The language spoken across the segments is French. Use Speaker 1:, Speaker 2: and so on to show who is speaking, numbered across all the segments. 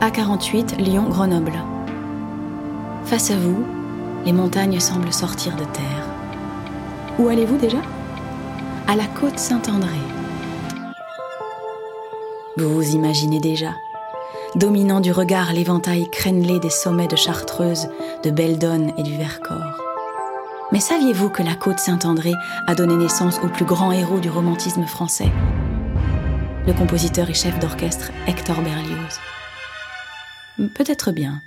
Speaker 1: A48 Lyon-Grenoble. Face à vous, les montagnes semblent sortir de terre. Où allez-vous déjà? À la côte Saint-André. Vous vous imaginez déjà, dominant du regard l'éventail crénelé des sommets de Chartreuse, de Beldonne et du Vercors. Mais saviez-vous que la côte Saint-André a donné naissance au plus grand héros du romantisme français? Le compositeur et chef d'orchestre Hector Berlioz. Peut-être bien.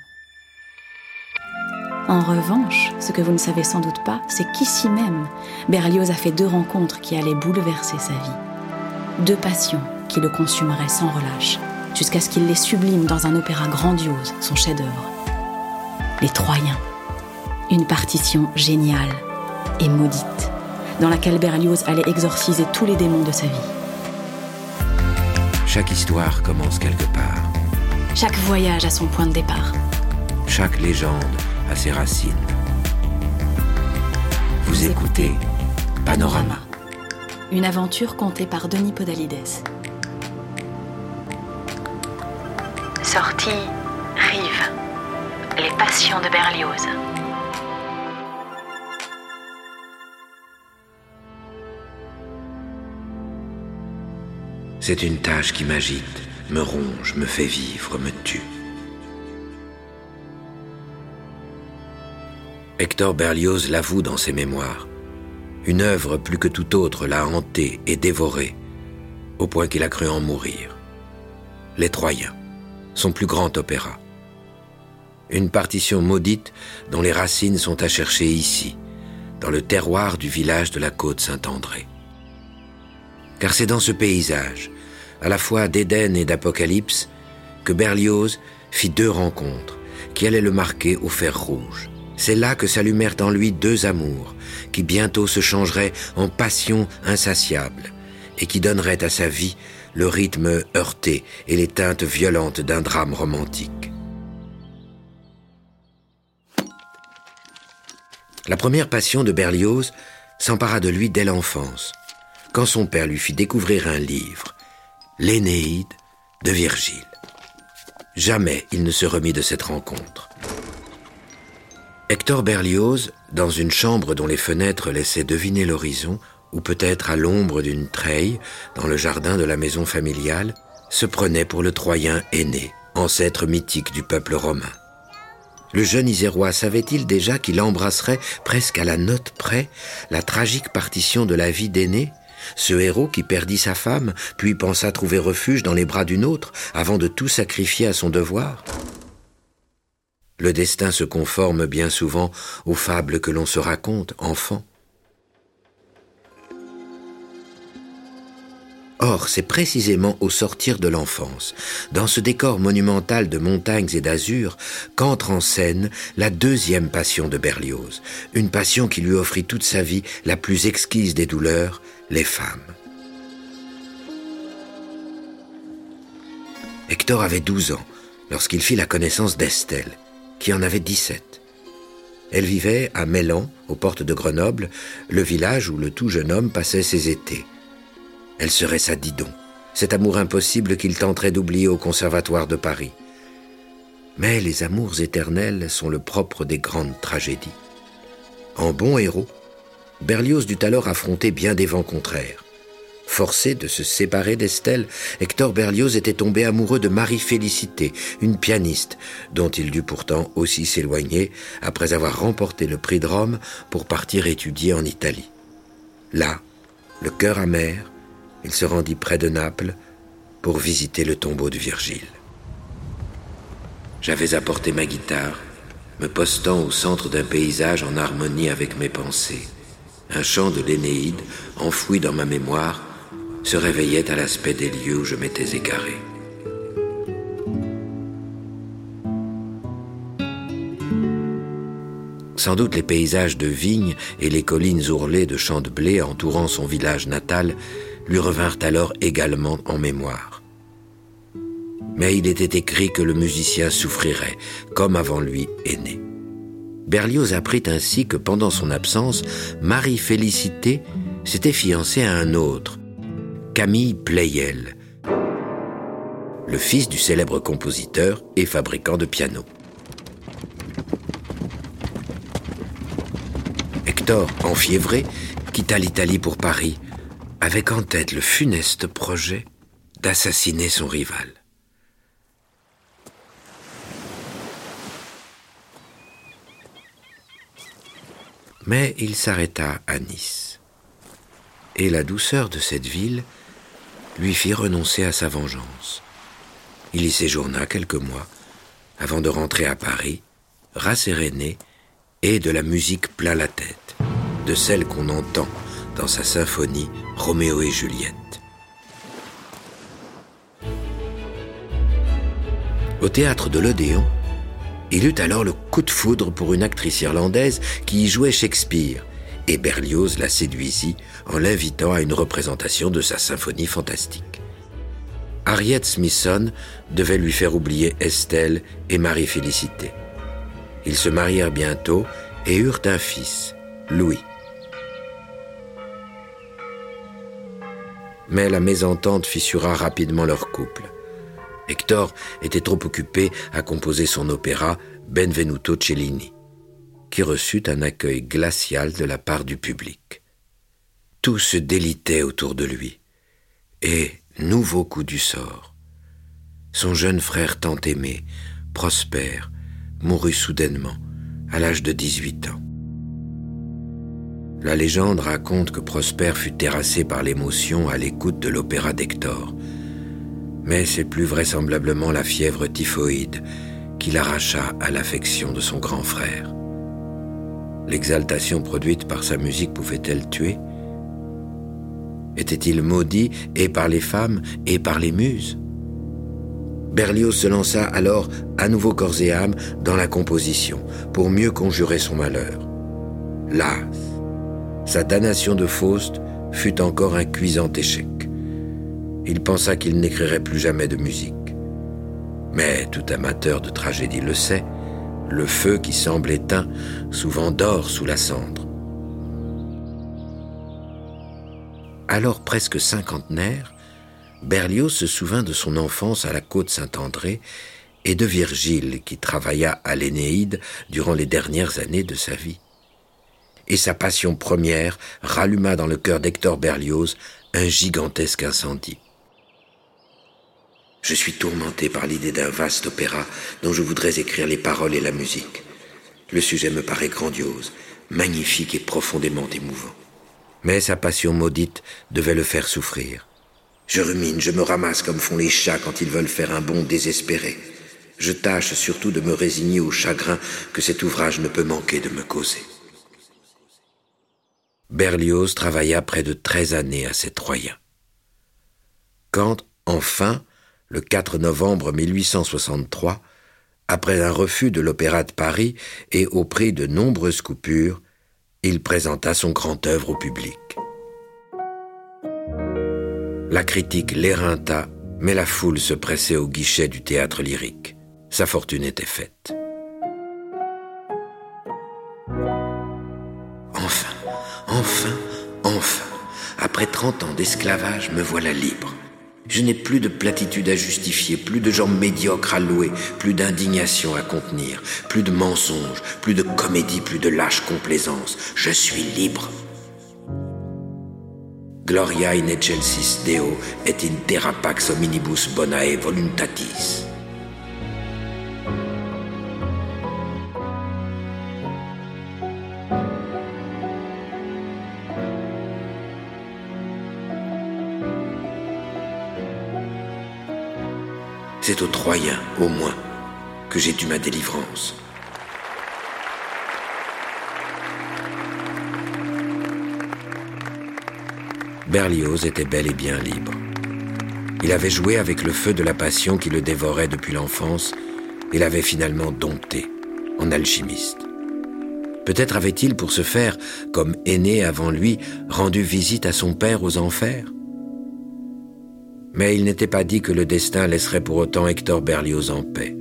Speaker 1: En revanche, ce que vous ne savez sans doute pas, c'est qu'ici même, Berlioz a fait deux rencontres qui allaient bouleverser sa vie. Deux passions qui le consumeraient sans relâche, jusqu'à ce qu'il les sublime dans un opéra grandiose, son chef-d'œuvre. Les Troyens. Une partition géniale et maudite, dans laquelle Berlioz allait exorciser tous les démons de sa vie.
Speaker 2: Chaque histoire commence quelque part.
Speaker 1: Chaque voyage a son point de départ.
Speaker 2: Chaque légende a ses racines. Vous écoutez Panorama.
Speaker 1: Une aventure contée par Denis Podalides. Sortie Rive. Les passions de Berlioz.
Speaker 2: C'est une tâche qui m'agite, me ronge, me fait vivre, me tue. Hector Berlioz l'avoue dans ses mémoires. Une œuvre plus que toute autre l'a hanté et dévoré, au point qu'il a cru en mourir. Les Troyens, son plus grand opéra. Une partition maudite dont les racines sont à chercher ici, dans le terroir du village de la côte Saint-André. Car c'est dans ce paysage, à la fois d'Éden et d'Apocalypse, que Berlioz fit deux rencontres qui allaient le marquer au fer rouge. C'est là que s'allumèrent en lui deux amours, qui bientôt se changeraient en passion insatiable, et qui donneraient à sa vie le rythme heurté et les teintes violentes d'un drame romantique. La première passion de Berlioz s'empara de lui dès l'enfance, quand son père lui fit découvrir un livre, l'Énéide de Virgile. Jamais il ne se remit de cette rencontre. Hector Berlioz, dans une chambre dont les fenêtres laissaient deviner l'horizon, ou peut-être à l'ombre d'une treille, dans le jardin de la maison familiale, se prenait pour le Troyen aîné, ancêtre mythique du peuple romain. Le jeune Isérois savait-il déjà qu'il embrasserait presque à la note près la tragique partition de la vie d'aîné? Ce héros qui perdit sa femme, puis pensa trouver refuge dans les bras d'une autre, avant de tout sacrifier à son devoir Le destin se conforme bien souvent aux fables que l'on se raconte, enfant. Or, c'est précisément au sortir de l'enfance, dans ce décor monumental de montagnes et d'azur, qu'entre en scène la deuxième passion de Berlioz, une passion qui lui offrit toute sa vie la plus exquise des douleurs, les femmes. Hector avait 12 ans lorsqu'il fit la connaissance d'Estelle, qui en avait 17. Elle vivait à Mélan, aux portes de Grenoble, le village où le tout jeune homme passait ses étés. Elle serait sa Didon, cet amour impossible qu'il tenterait d'oublier au conservatoire de Paris. Mais les amours éternels sont le propre des grandes tragédies. En bon héros, Berlioz dut alors affronter bien des vents contraires. Forcé de se séparer d'Estelle, Hector Berlioz était tombé amoureux de Marie Félicité, une pianiste, dont il dut pourtant aussi s'éloigner après avoir remporté le prix de Rome pour partir étudier en Italie. Là, le cœur amer, il se rendit près de Naples pour visiter le tombeau de Virgile. J'avais apporté ma guitare, me postant au centre d'un paysage en harmonie avec mes pensées. Un chant de l'Énéide, enfoui dans ma mémoire, se réveillait à l'aspect des lieux où je m'étais égaré. Sans doute les paysages de vignes et les collines ourlées de champs de blé entourant son village natal lui revinrent alors également en mémoire. Mais il était écrit que le musicien souffrirait, comme avant lui aîné. Berlioz apprit ainsi que pendant son absence, Marie Félicité s'était fiancée à un autre, Camille Pleyel. le fils du célèbre compositeur et fabricant de pianos. Hector, enfiévré, quitta l'Italie pour Paris, avec en tête le funeste projet d'assassiner son rival. Mais il s'arrêta à Nice. Et la douceur de cette ville lui fit renoncer à sa vengeance. Il y séjourna quelques mois avant de rentrer à Paris, rasséréné et de la musique plein la tête, de celle qu'on entend dans sa symphonie Roméo et Juliette. Au théâtre de l'Odéon, il eut alors le coup de foudre pour une actrice irlandaise qui y jouait Shakespeare, et Berlioz la séduisit en l'invitant à une représentation de sa symphonie fantastique. Harriet Smithson devait lui faire oublier Estelle et Marie-Félicité. Ils se marièrent bientôt et eurent un fils, Louis. Mais la mésentente fissura rapidement leur couple. Hector était trop occupé à composer son opéra Benvenuto Cellini, qui reçut un accueil glacial de la part du public. Tout se délitait autour de lui, et, nouveau coup du sort, son jeune frère tant aimé, Prosper, mourut soudainement, à l'âge de 18 ans. La légende raconte que Prosper fut terrassé par l'émotion à l'écoute de l'opéra d'Hector. Mais c'est plus vraisemblablement la fièvre typhoïde qui l'arracha à l'affection de son grand frère. L'exaltation produite par sa musique pouvait-elle tuer? Était-il maudit et par les femmes et par les muses? Berlioz se lança alors à nouveau corps et âme dans la composition pour mieux conjurer son malheur. Las, sa damnation de Faust fut encore un cuisant échec. Il pensa qu'il n'écrirait plus jamais de musique. Mais tout amateur de tragédie le sait, le feu qui semble éteint souvent dort sous la cendre. Alors presque cinquantenaire, Berlioz se souvint de son enfance à la côte Saint-André et de Virgile qui travailla à l'Énéide durant les dernières années de sa vie. Et sa passion première ralluma dans le cœur d'Hector Berlioz un gigantesque incendie. Je suis tourmenté par l'idée d'un vaste opéra dont je voudrais écrire les paroles et la musique. Le sujet me paraît grandiose, magnifique et profondément émouvant. Mais sa passion maudite devait le faire souffrir. Je rumine, je me ramasse comme font les chats quand ils veulent faire un bond désespéré. Je tâche surtout de me résigner au chagrin que cet ouvrage ne peut manquer de me causer. Berlioz travailla près de treize années à ces Troyens. Quand, enfin, le 4 novembre 1863, après un refus de l'Opéra de Paris et au prix de nombreuses coupures, il présenta son grand œuvre au public. La critique l'éreinta, mais la foule se pressait au guichet du théâtre lyrique. Sa fortune était faite. Enfin, enfin, après trente ans d'esclavage, me voilà libre. Je n'ai plus de platitude à justifier, plus de gens médiocres à louer, plus d'indignation à contenir, plus de mensonges, plus de comédie, plus de lâche complaisance. Je suis libre. Gloria in excelsis Deo et in terra pax hominibus bonae voluntatis. C'est aux Troyens, au moins, que j'ai dû ma délivrance. Berlioz était bel et bien libre. Il avait joué avec le feu de la passion qui le dévorait depuis l'enfance et l'avait finalement dompté en alchimiste. Peut-être avait-il pour ce faire, comme aîné avant lui, rendu visite à son père aux enfers Mais il n'était pas dit que le destin laisserait pour autant Hector Berlioz en paix.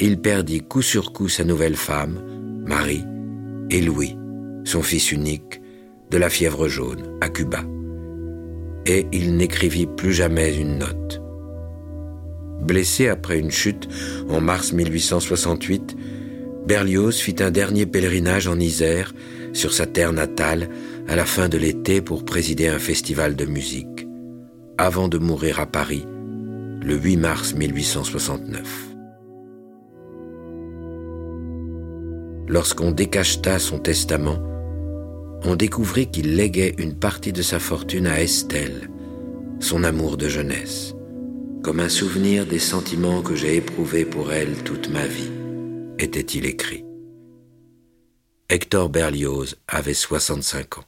Speaker 2: Il perdit coup sur coup sa nouvelle femme, Marie, et Louis, son fils unique, de la fièvre jaune à Cuba. Et il n'écrivit plus jamais une note. Blessé après une chute en mars 1868, Berlioz fit un dernier pèlerinage en Isère, sur sa terre natale, à la fin de l'été pour présider un festival de musique, avant de mourir à Paris le 8 mars 1869. Lorsqu'on décacheta son testament, on découvrit qu'il léguait une partie de sa fortune à Estelle, son amour de jeunesse, comme un souvenir des sentiments que j'ai éprouvés pour elle toute ma vie, était-il écrit. Hector Berlioz avait 65 ans.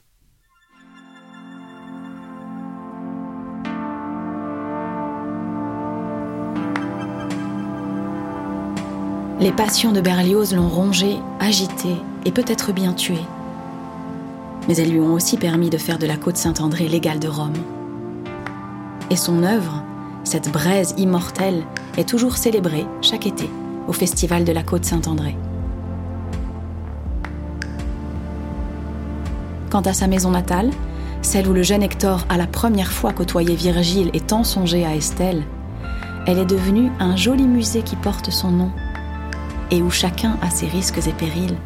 Speaker 1: Les passions de Berlioz l'ont rongé, agité et peut-être bien tué. Mais elles lui ont aussi permis de faire de la côte Saint-André l'égale de Rome. Et son œuvre, cette braise immortelle, est toujours célébrée chaque été au Festival de la côte Saint-André. Quant à sa maison natale, celle où le jeune Hector a la première fois côtoyé Virgile et tant songé à Estelle, elle est devenue un joli musée qui porte son nom et où chacun, à ses risques et périls,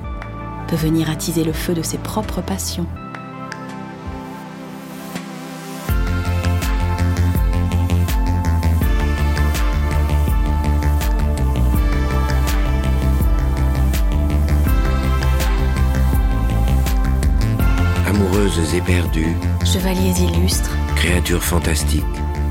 Speaker 1: peut venir attiser le feu de ses propres passions.
Speaker 2: Amoureuses et perdues,
Speaker 1: Chevaliers illustres,
Speaker 2: créatures fantastiques,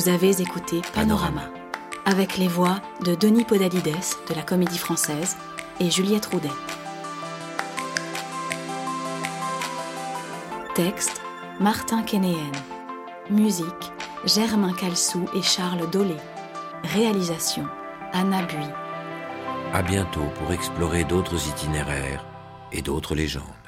Speaker 1: Vous avez écouté Panorama, avec les voix de Denis Podalides de la Comédie Française et Juliette Roudet. Texte Martin Kénéen. Musique Germain Calsou et Charles Dolé. Réalisation Anna Bui.
Speaker 2: À bientôt pour explorer d'autres itinéraires et d'autres légendes.